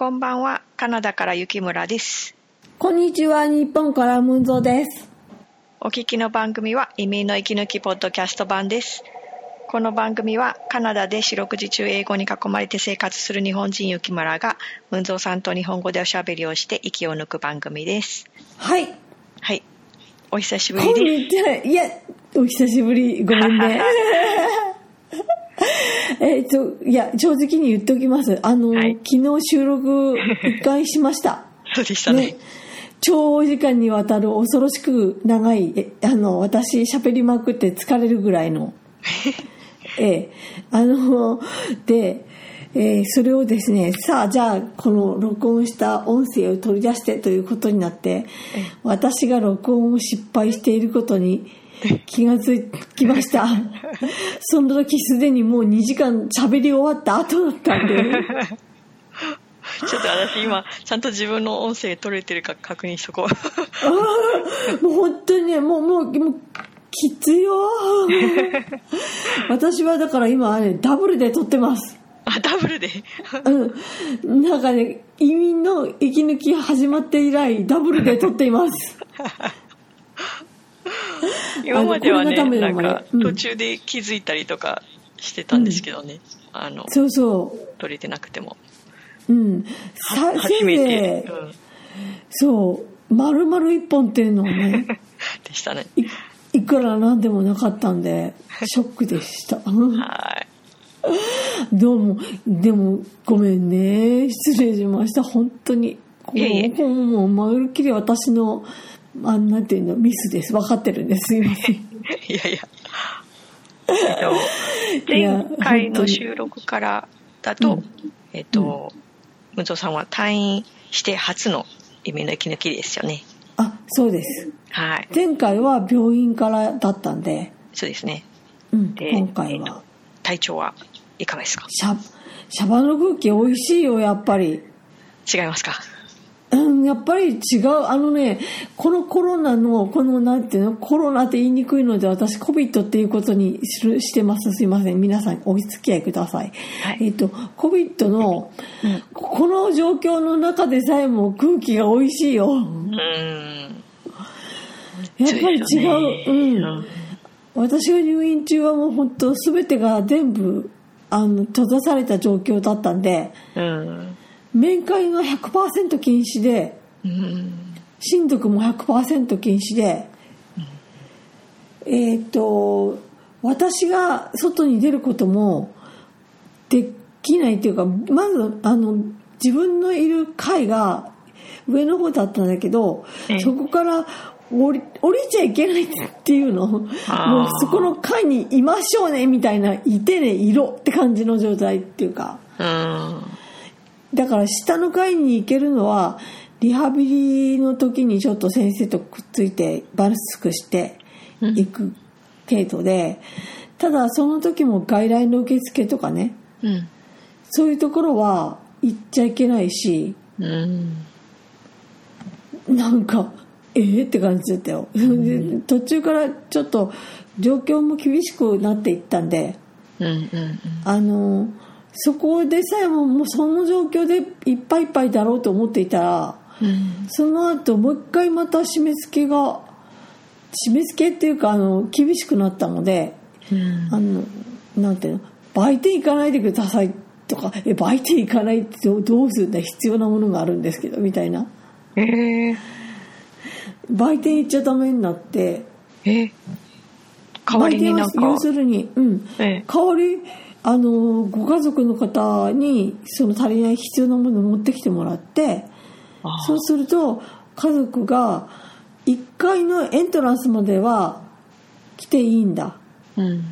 こんばんは、カナダから雪村です。こんにちは、日本からムンゾです。お聞きの番組は移民の息抜きポッドキャスト版です。この番組はカナダで四六時中英語に囲まれて生活する日本人雪村がムンゾーさんと日本語でおしゃべりをして息を抜く番組です。はい。はい。お久しぶりです。いや、お久しぶり。ごめんね。えっと、いや、正直に言っておきます。あの、はい昨日収録一回しました。そうでしたね。ね。長時間にわたる恐ろしく長い、えあの、私喋りまくって疲れるぐらいの。ええ、あの、で、えーそれをですね、さあ、じゃあ、この録音した音声を取り出してということになって、私が録音を失敗していることに気がつきました。その時すでにもう2時間喋り終わった後だったんで、ちょっと私今、ちゃんと自分の音声取れてるか確認しとこう。あーもう本当にね、もう、もう、もう、きついよ。私はだから今ね、ダブルで撮ってます。あ、ダブルで？うん。なんかね、移民の息抜き始まって以来、ダブルで撮っています。今まではね、なんか途中で気づいたりとかしてたんですけどね。あの、そうそ取れてなくても。う。うん。さ初めて、うん、そう、丸々一本っていうのはね、でしたね。いいくらなんでもなかったんで、ショックでした。はい。どうも、でも、ごめんね。失礼しました。本当に。こいえいえうもう、まるっきり私の、あなんていうの、ミスです。分かってるんです。すいません。いやいや。前回の収録からだと、うんえっと、ムツオさんは退院して初の夢の息抜きですよね。あ、そうです。はい。前回は病院からだったんで、そうですね。うん、で今回えっとは。体調はいかがですか？シャ、シャバの空気美味しいよ、やっぱり。違いますか？うん、やっぱり違う。あのね、このコロナの、このなんていうの、コロナって言いにくいので、私、コビットっていうことにするしてます。すいません。皆さん、お付き合いください。はいえっと、コビットの、うんこの状況の中でさえも空気が美味しいよ。うーん。やっぱり違う。うん。私が入院中はもう本当全てが全部、あの、閉ざされた状況だったんで、うん。面会が100%禁止で、うん。親族も100%禁止で、えっ、と私が外に出ることもできないっていうかまずあの自分のいる階が上の方だったんだけどええそこから降り降りちゃいけないっていうのもうそこの階にいましょうねみたいないてねいろって感じの状態っていうか。うん。だから下の階に行けるのはリハビリの時にちょっと先生とくっついてバスクして行く程度で、ただその時も外来の受付とかねうん。そういうところは行っちゃいけないしうん。なんかええって感じだったよ、で途中からちょっと状況も厳しくなっていったんでうん。うん。あのそこでさえももうその状況でいっぱいいっぱいだろうと思っていたらうん。その後もう一回また締め付けが締め付けっていうかあの厳しくなったのでうん。あのなんていうの売店行かないでくださいとかえ売店行かないってどうどうするんだ必要なものがあるんですけどみたいな。えー、売店行っちゃダメになって。え代わりになんか。売店は要するにうん。ええ。代わりあのご家族の方にその足りない必要なものを持ってきてもらってあそうすると家族が1階のエントランスまでは来ていいんだ。うん。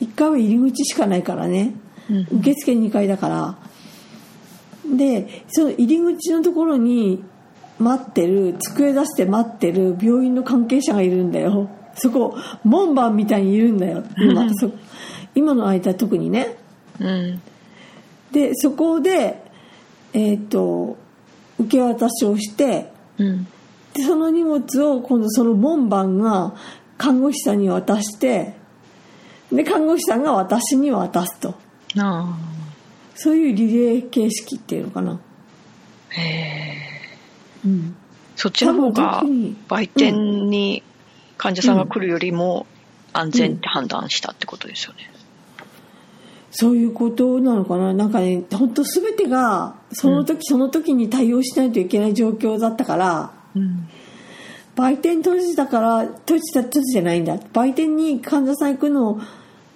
1階は入り口しかないからね。うん。受付2階だから。でその入り口のところに待ってる机出して待ってる病院の関係者がいるんだよ。そこ門番みたいにいるんだよ。今。そ 今の間特にね。うん。でそこでえっ、と受け渡しをしてうん。でその荷物を今度その門番が看護師さんに渡してで看護師さんが私に渡すと。あそういうリレー形式っていうのかな。へえ。うん、そっちの方が売店に患者さんが来るよりも安全って判断したってことですよね。そういうことなのかな。なんかね本当全てがその時その時に対応しないといけない状況だったから、うん。売店閉じたから閉じた閉じてないんだ。売店に患者さん行くの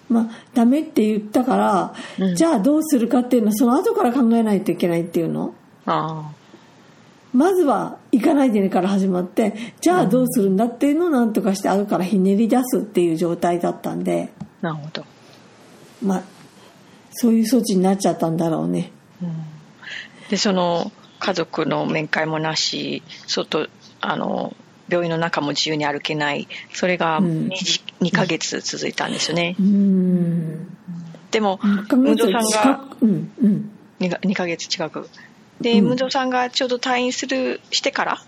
まあダメって言ったから、うん。じゃあどうするかっていうのはその後から考えないといけないっていうの。あまずは行かないでねから始まってじゃあどうするんだっていうのをなんとかして後からひねり出すっていう状態だったんで。あ、なるほど。まあそういう措置になっちゃったんだろうね。で、その家族の面会もなし、外、あの、病院の中も自由に歩けない。それがうん。2, 2ヶ月続いたんですよね。うーん。でも、1ヶムン月ゾさん近がくうんうん。2か ,2 ヶ月近く。で、うん。ムンゾさんがちょうど退院する、してから、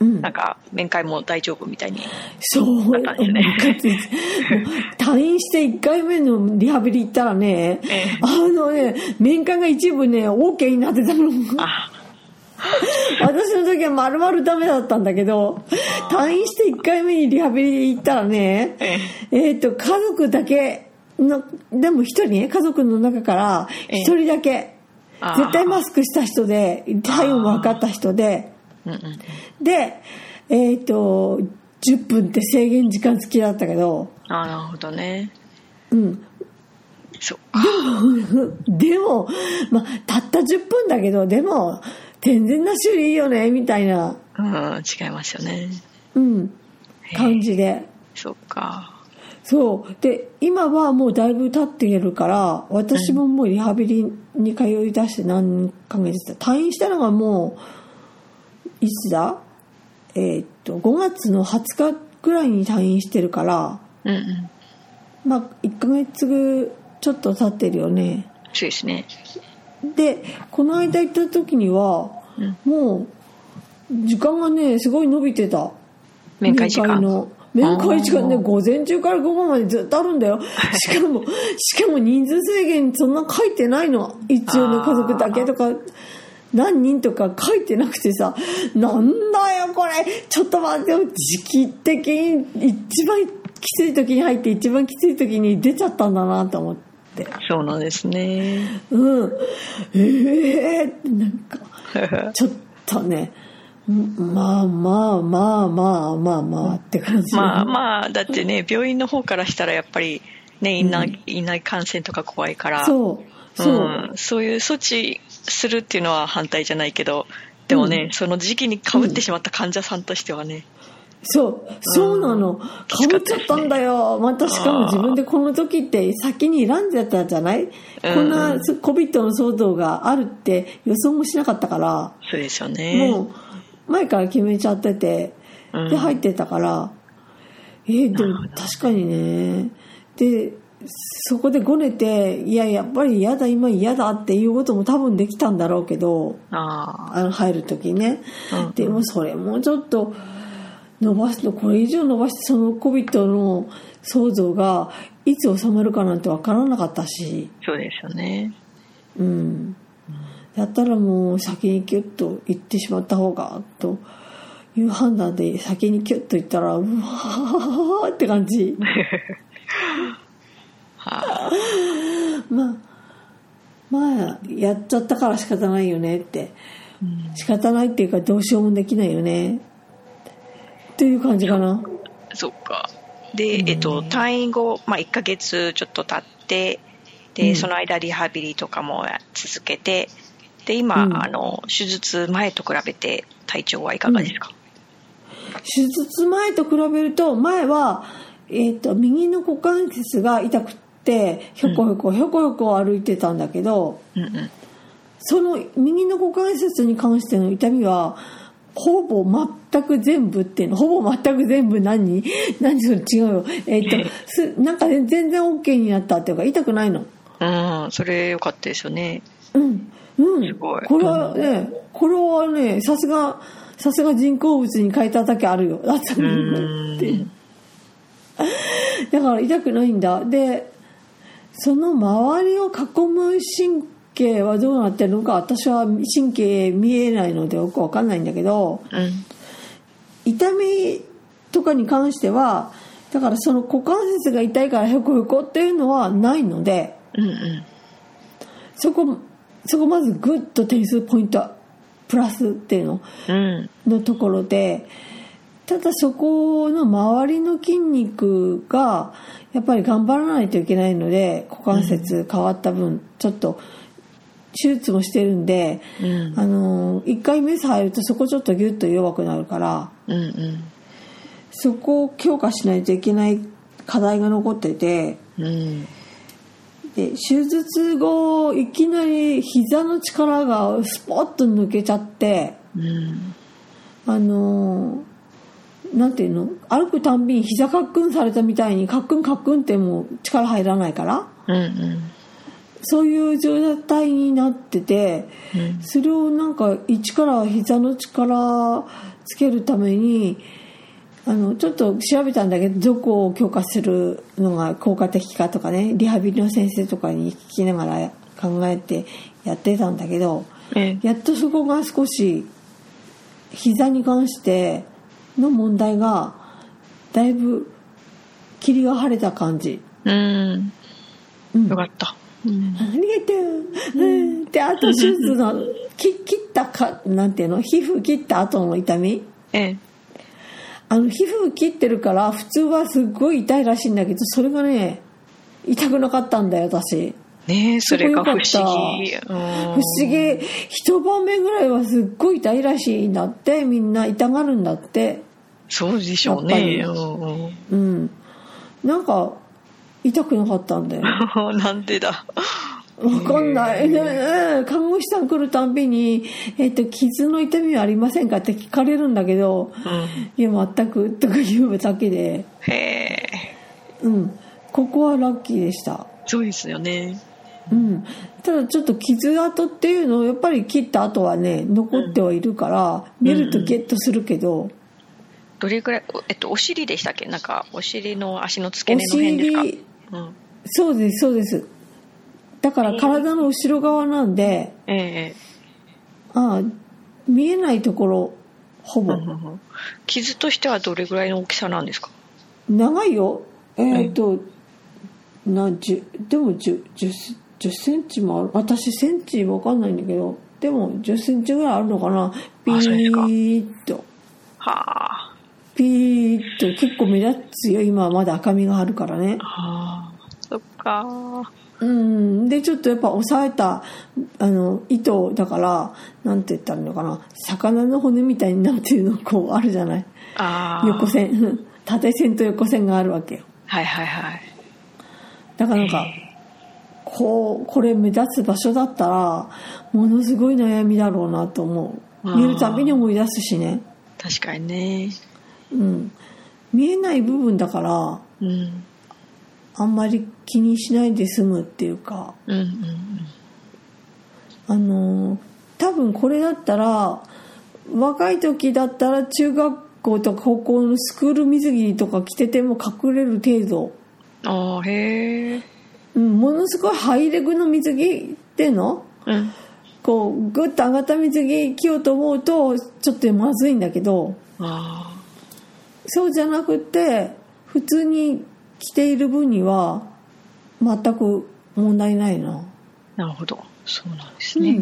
うん。なんか面会も大丈夫みたいに。そう、だったんですね。退院して1回目のリハビリ行ったらね、ええ。あのね、面会が一部ね、OK になってたの。あ、私の時は丸々ダメだったんだけど、退院して1回目にリハビリ行ったらね、ええ。っ、と、家族だけの、でも一人ね、家族の中からええ一人だけ、あー。絶対マスクした人で、体温も測った人で、うんうん。で、えっ、と、10分って制限時間付きだったけど、ああ、なるほどね。うん。そっか。でも、まあ、たった10分だけど、でも、全然なしよりいいよね、みたいな、うん、違いますよね。うん、感じで。そっか。そう。で、今はもうだいぶ経っているから、私ももうリハビリに通い出して何ヶ月だ。退院したのがもう、いつだ？えーっと、5月の20日ぐらいに退院してるから、うんうん。まあ、1ヶ月ちょっと経ってるよね。そうですね。で、この間行った時には、うんもう、時間がね、すごい伸びてた。面会時間。の。面会時間ね、午前中から午後までずっとあるんだよ。しかも、しかも人数制限そんな書いてないの。一応の家族だけとか、何人とか書いてなくてさ、なんだよこれ、ちょっと待ってよ、時期的に一番きつい時に入って一番きつい時に出ちゃったんだなと思って。そうなんですね。うん。ええー、ってなんか、ちょっとね、んまあまあまあまあまあまあって感じ。まあまあ、だってね、病院の方からしたらやっぱり、ね、院内、院内感染とか怖いから、そう、そう。ん、そういう措置するっていうのは反対じゃないけど、でもね、うん。その時期にかぶってしまった患者さんとしてはね、そう、そうなの。かぶっちゃったんだよ。またしかも自分でこの時って先に選んじゃったじゃない、こんな COVID の騒動があるって予想もしなかったから、そうですよね。もう前から決めちゃってて、うん。で入ってたから、えーでも確かにね。で、そこでごねて、いや、やっぱり嫌だ、今嫌だっていうことも多分できたんだろうけど、ああの入る時ね、うん。でもそれもちょっと伸ばすとこれ以上伸ばしてその COVID の騒動がいつ収まるかなんて分からなかったし。あ、そうですよね。うん。だったらもう先にキュッと行ってしまった方がという判断で先にキュッと行ったらうわーって感じ。はあ、まあまあやっちゃったから仕方ないよねって。仕方ないっていうかどうしようもできないよね。っていう感じかな。そっか。で、えっと、退院後、まあ、1ヶ月ちょっと経って、で、うん。その間リハビリとかも続けて、で、今、うん。あの、手術前と比べて体調はいかがですか、手術前と比べると前は、えっと右の股関節が痛くってひょこひょこひょこひょこ歩いてたんだけどうん、うん。その右の股関節に関しての痛みはほぼ全く全部っていうのほぼ全く全部何？何それ違うよ。えっ、と すなんかね全然 OK になったっていうか痛くないの。うん、それ良かったですよね。うんうん。すごい。これはねこれはねさすがさすが人工物に変えただけあるよ。だったうのって。ん。だから痛くないんだ。でその周りを囲む神経はどうなってるのか私は神経見えないのでよくわかんないんだけどうん痛みとかに関してはだからその股関節が痛いからへこへこっていうのはないのでうんうんそこそこまずグッと点数ポイントプラスっていうのうん。のところでただそこの周りの筋肉がやっぱり頑張らないといけないので股関節変わった分ちょっと手術もしてるんで、うん。あの1回メス入るとそこちょっとギュッと弱くなるからうんうん。そこを強化しないといけない課題が残っててうん。で手術後いきなり膝の力がスポッと抜けちゃって。うん。あのーなんていうの？歩くたんびに膝カックンされたみたいにカックンカックンってもう力入らないから。うんうん。そういう状態になっててうん。それをなんか一から膝の力つけるためにあのちょっと調べたんだけどどこを強化するのが効果的かとかねリハビリの先生とかに聞きながら考えてやってたんだけどえ。やっとそこが少し膝に関しての問題がだいぶ霧が晴れた感じ。うん。うん。よかった。うん。ありがとう。うん、で、あと手術のき切ったか、なんていうの？皮膚切った後の痛み？ええ。あの、皮膚切ってるから普通はすっごい痛いらしいんだけど、それがね、痛くなかったんだよ、私。ねえそれが不思議。不思議。一晩目ぐらいはすっごい痛いらしいんだって、みんな痛がるんだって。そうでしょうねうんうん。なんか、痛くなかったんだよ。う んなんでだ？わかんない。看護師さん来るたんびに、えっ、と、傷の痛みはありませんかって聞かれるんだけど、うんいや、全くとか言うだけで、へえうん。ここはラッキーでした。そうですよねうん。ただちょっと傷跡っていうのをやっぱり切った後はね、残ってはいるから、見るとゲッとするけど、どれぐらいおえっとお尻でしたっけ？なんかお尻の足の付おけ根の辺ですか？尻、うんそうです、そうです。だから体の後ろ側なんで、ええああ、見えないところ、ほぼ。うんうんうん。傷としてはどれぐらいの大きさなんですか？長いよ。えっ、と、なじゅでも 10, 10, 10センチもある。私センチわかんないんだけどでも10センチぐらいあるのかな。ピーッと。はあピーッと結構目立つよ今はまだ赤みがあるからね。はあそっか。うん。でちょっとやっぱ押さえたあの糸だからなんて言ったらいいのかな。魚の骨みたいになっていうのこうあるじゃない。横線。縦線と横線があるわけよ。はいはいはい。だからなんかこうこれ目立つ場所だったらものすごい悩みだろうなと思う。見るたびに思い出すしね、確かにねうん、見えない部分だからうん。あんまり気にしないで済むっていうか。うんうんあのー多分これだったら若い時だったら中学校とか高校のスクール水着とか着てても隠れる程度、うんああへえうん、ものすごいハイレグの水着っていうのうん。こうグッと上がった水着着ようと思うとちょっとまずいんだけど。あそうじゃなくて普通に着ている分には全く問題ないな。あなるほど。そうなんですね、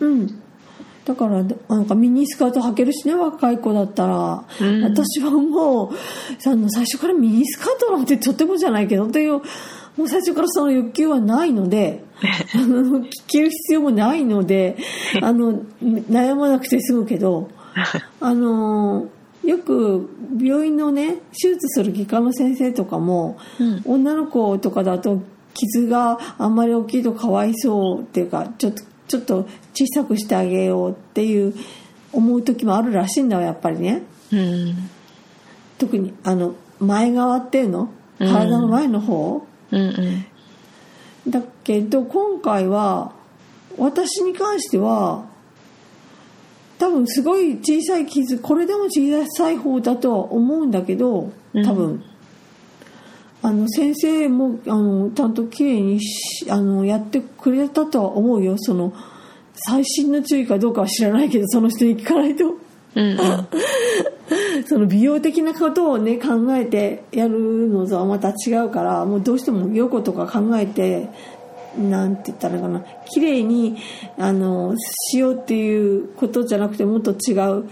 うん、うん、だからなんかミニスカート履けるしね若い子だったら、うん。私はもうあの最初からミニスカートなんてとてもじゃないけどというもう最初からその欲求はないのであの 着る必要もないので あの悩まなくて済むけど あのよく病院のね手術する外科の先生とかも、うん。女の子とかだと傷があんまり大きいとかわいそうっていうかちょっとちょっと小さくしてあげようっていう思う時もあるらしいんだわやっぱりね。うん。特にあの前側っていうの？体の前の方、うんうん。だけど今回は私に関しては多分すごい小さい傷これでも小さい方だとは思うんだけど多分、あの先生もあのちゃんときれいにしあのやってくれたとは思うよ。その細心の注意かどうかは知らないけどその人に聞かないと。うんうん。その美容的なことをね考えてやるのとはまた違うからもうどうしても陽子とか考えてなんて言ったらいいかな綺麗にあのしようっていうことじゃなくてもっと違う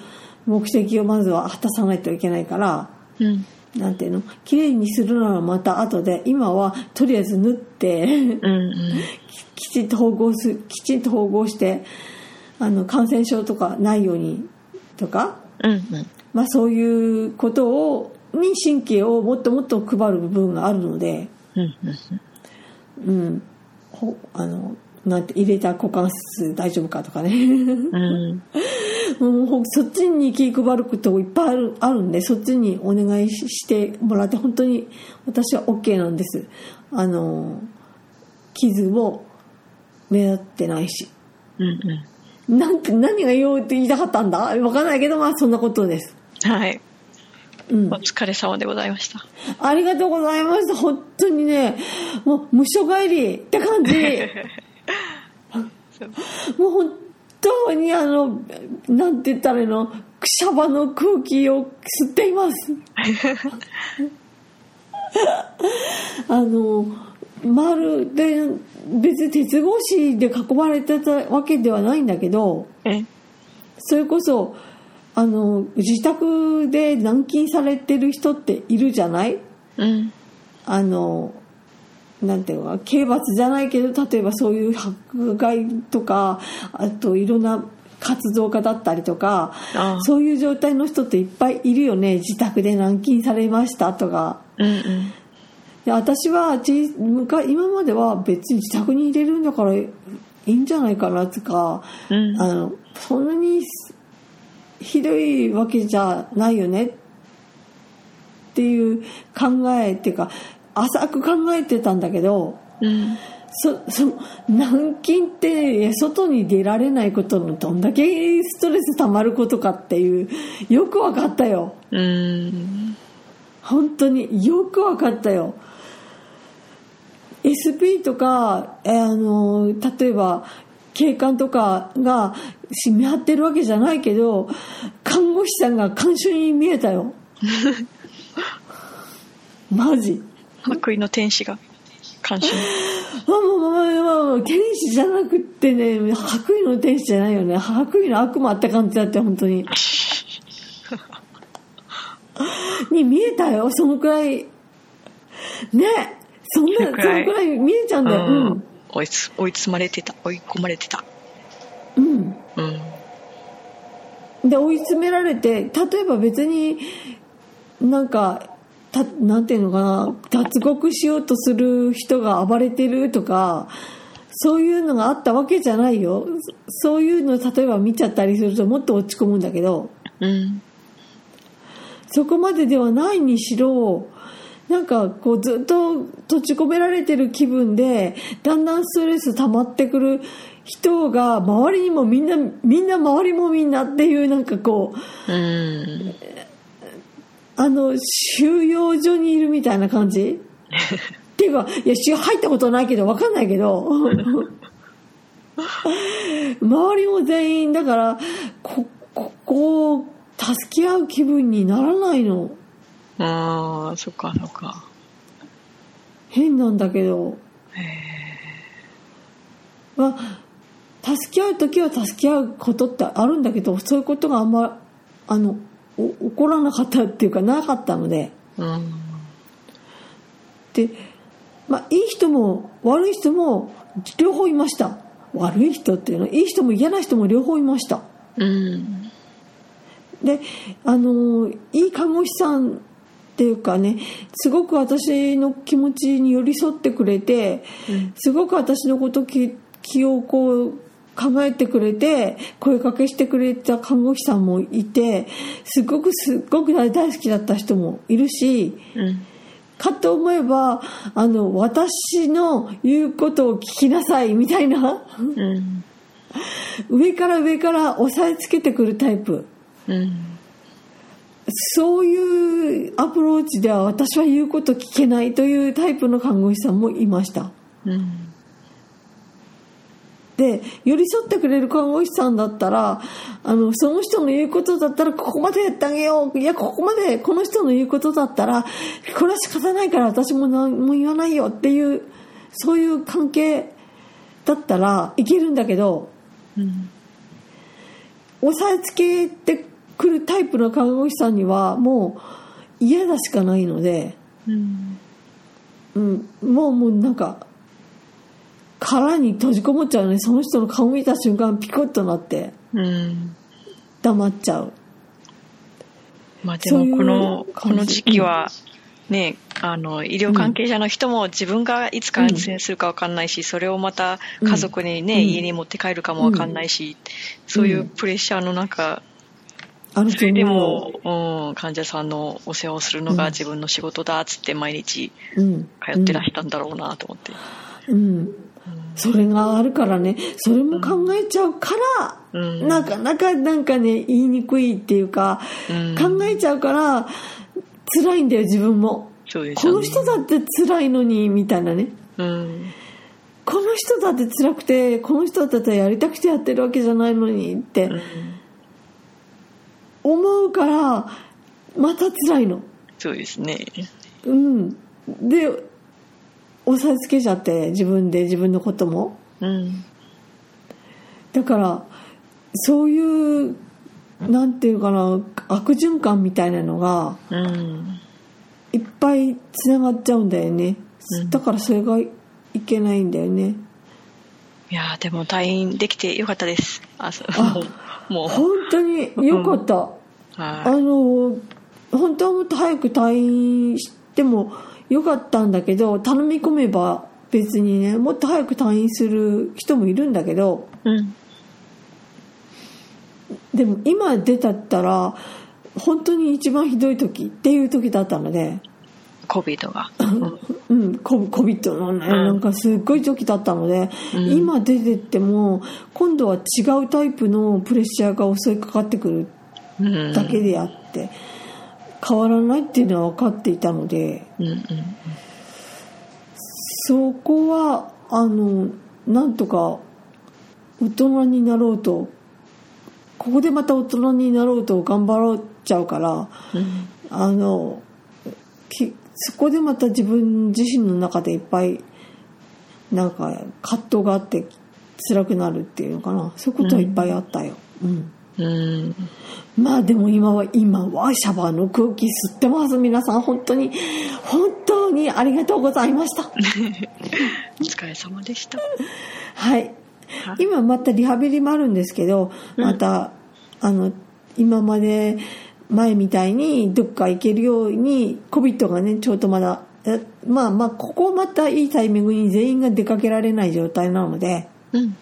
目的をまずは果たさないといけないからうん。なんていうの？綺麗にするならまた後で今はとりあえず縫ってうんきちんと縫合すきちんと縫合してあの感染症とかないようにとかうんうん。まあ、そういうことをに神経をもっともっと配る部分があるので、うんうん。うん、ほあのなんて入れた股関節大丈夫かとかねうん。もうほそっちに気配ることいっぱいあるあるんでそっちにお願いししてもらって本当に私は OK なんですあの傷も目立ってないしうんうん。なんて何が言おうって言いたかったんだ？わかんないけどまあそんなことですはい。うんお疲れ様でございました。ありがとうございました。本当にね、もう無所帰りって感じ。もう本当にあの、なんて言ったらいいの、くしゃばの空気を吸っています。あの、まるで、別に鉄格子で囲まれてたわけではないんだけど、えそれこそ、あの、自宅で軟禁されてる人っているじゃない？うん。あの、なんていうのか、刑罰じゃないけど、例えばそういう迫害とか、あといろんな活動家だったりとかそういう状態の人っていっぱいいるよね。自宅で軟禁されましたとか。うんうん。で私は今までは別に自宅に入れるんだからいいんじゃないかなとか、うんあのそんなにひどいわけじゃないよねっていう考えっていうか浅く考えてたんだけどうん。そそ軟禁って外に出られないことのどんだけストレス溜まることかっていうよく分かったようん。本当によく分かったよ SP とかえーあの例えば警官とかが見張ってるわけじゃないけど看護師さんが看守に見えたよ。マジ。白衣の天使が監視に。ま あまあまあまあまあ天使じゃなくってね白衣の天使じゃないよね。白衣の悪魔って感じだって本当に。に見えたよ。そのくらい。ね。そんなそのくらい見えちゃうんだよ。うん追いつ追い詰まれてた追い込まれてた。うん。うん。で追い詰められて例えば別になんかたなんていうのかな脱獄しようとする人が暴れてるとかそういうのがあったわけじゃないよ。そそういうの例えば見ちゃったりするともっと落ち込むんだけど。うん。そこまでではないにしろなんかこうずっと閉じ込められてる気分でだんだんストレス溜まってくる人が周りにもみんなみんな周りもみんなっていうなんかこううん。あの収容所にいるみたいな感じ？っていうかいや収入ったことないけど分かんないけど。周りも全員だからこここを助け合う気分にならないのああそっかそっか。変なんだけど。まあ助け合う時は助け合うことってあるんだけどそういうことがあんまあのお起こらなかったっていうかなかったので。うん。で、まあ、いい人も悪い人も両方いました。悪い人っていうのはいい人も嫌な人も両方いました。うん。であのいい看護師さんっていうかねすごく私の気持ちに寄り添ってくれて、うん。すごく私のこと気気をこう考えてくれて声かけしてくれた看護師さんもいてすごくすっごく大好きだった人もいるしうん。かと思えばあの私の言うことを聞きなさいみたいな。うん。上から上から押さえつけてくるタイプ。うんそういうアプローチでは私は言うこと聞けないというタイプの看護師さんもいました。うん。で寄り添ってくれる看護師さんだったらあのその人の言うことだったらここまでやってあげよう。いやここまでこの人の言うことだったらこれは仕方ないから私も何も言わないよっていうそういう関係だったらいけるんだけどうん。押さえつけてくるタイプの看護師さんにはもう嫌だしかないので、うん。うん、もうもうなんか殻に閉じこもっちゃうねその人の顔見た瞬間ピコッとなってうん。黙っちゃう。まあでもこのこの時期はねあの医療関係者の人も自分がいつ感染するか分かんないし、それをまた家族にね、うん。家に持って帰るかも分かんないし、そういうプレッシャーの中あるとそれで思も、うん、患者さんのお世話をするのが自分の仕事だっつって毎日う、うん、通ってらしたんだろうなと思って、うん、それがあるからね。それも考えちゃうから、うん。なかなかなんかね言いにくいっていうか、うん。考えちゃうから辛いんだよ自分も。このそうですよね。人だって辛いのにみたいなね。うん。この人だって辛くてこの人だってやりたくてやってるわけじゃないのにって。うん思うからまた辛いの。そうですね。うん。で押さえつけちゃって自分で自分のことも。うん。だからそういうなんていうかな悪循環みたいなのがうん。いっぱいつながっちゃうんだよね、うん。だからそれがいけないんだよね。いやーでも退院できてよかったです。あそう。あもうもう。本当によかった、あはの本当はもっと早く退院してもよかったんだけど頼み込めば別にねもっと早く退院する人もいるんだけどいうん。でも今出たったら本当に一番ひどい時っていう時だったので、COVID が。うん、コ COVID のね、なんかすっごい時だったので、うん。今出てっても今度は違うタイプのプレッシャーが襲いかかってくるうんだけであって、変わらないっていうのは分かっていたのでそこはあのなんとか大人になろうとここでまた大人になろうと頑張ろうちゃうからうんあのそこでまた自分自身の中でいっぱいなんか葛藤があって辛くなるっていうのかなそういうことはいっぱいあったよ。うんうんまあでも今は今はシャワーの空気吸ってます。皆さん本当に本当にありがとうございました。お疲れ様でした。はい。はい。今またリハビリもあるんですけどまた、あの今まで前みたいにどっか行けるように COVID がねちょうどまだえまあまあここまたいいタイミングに全員が出かけられない状態なのでうん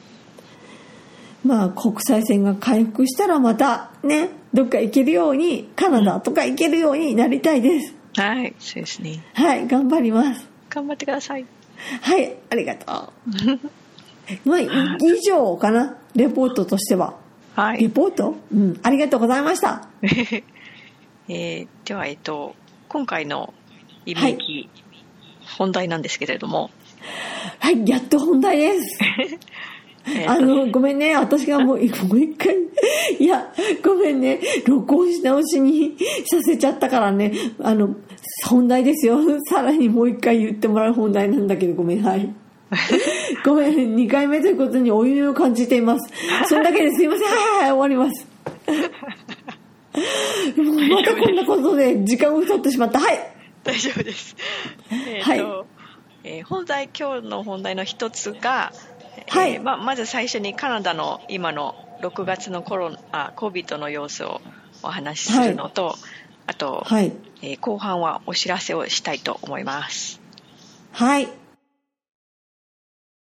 まあ国際線が回復したらまたねどっか行けるようにカナダとか行けるようになりたいです。はいそうですね。はい頑張ります。頑張ってください。はいありがとう。まあい以上かなレポートとしては。はい、レポート？うんありがとうございました。えーではえっと今回のイメージ、本題なんですけれども、はいやっと本題です あの、ごめんね。私がもう、もう一回、いや、ごめんね。録音し直しにさせちゃったからね。あの、本題ですよ。さらにもう一回言ってもらう本題なんだけど、ごめん、はい。ごめん、2回目ということにお湯を感じています。そんだけですいません。はいはいはい、終わります。またこんなことで時間を取ってしまった。はい。大丈夫です。えーはいとえー本題今日の本題の一つが、えーはいままず最初にカナダの今の6月のコロナあ COVID の様子をお話しするのと、あと、はい。えー後半はお知らせをしたいと思います。はい。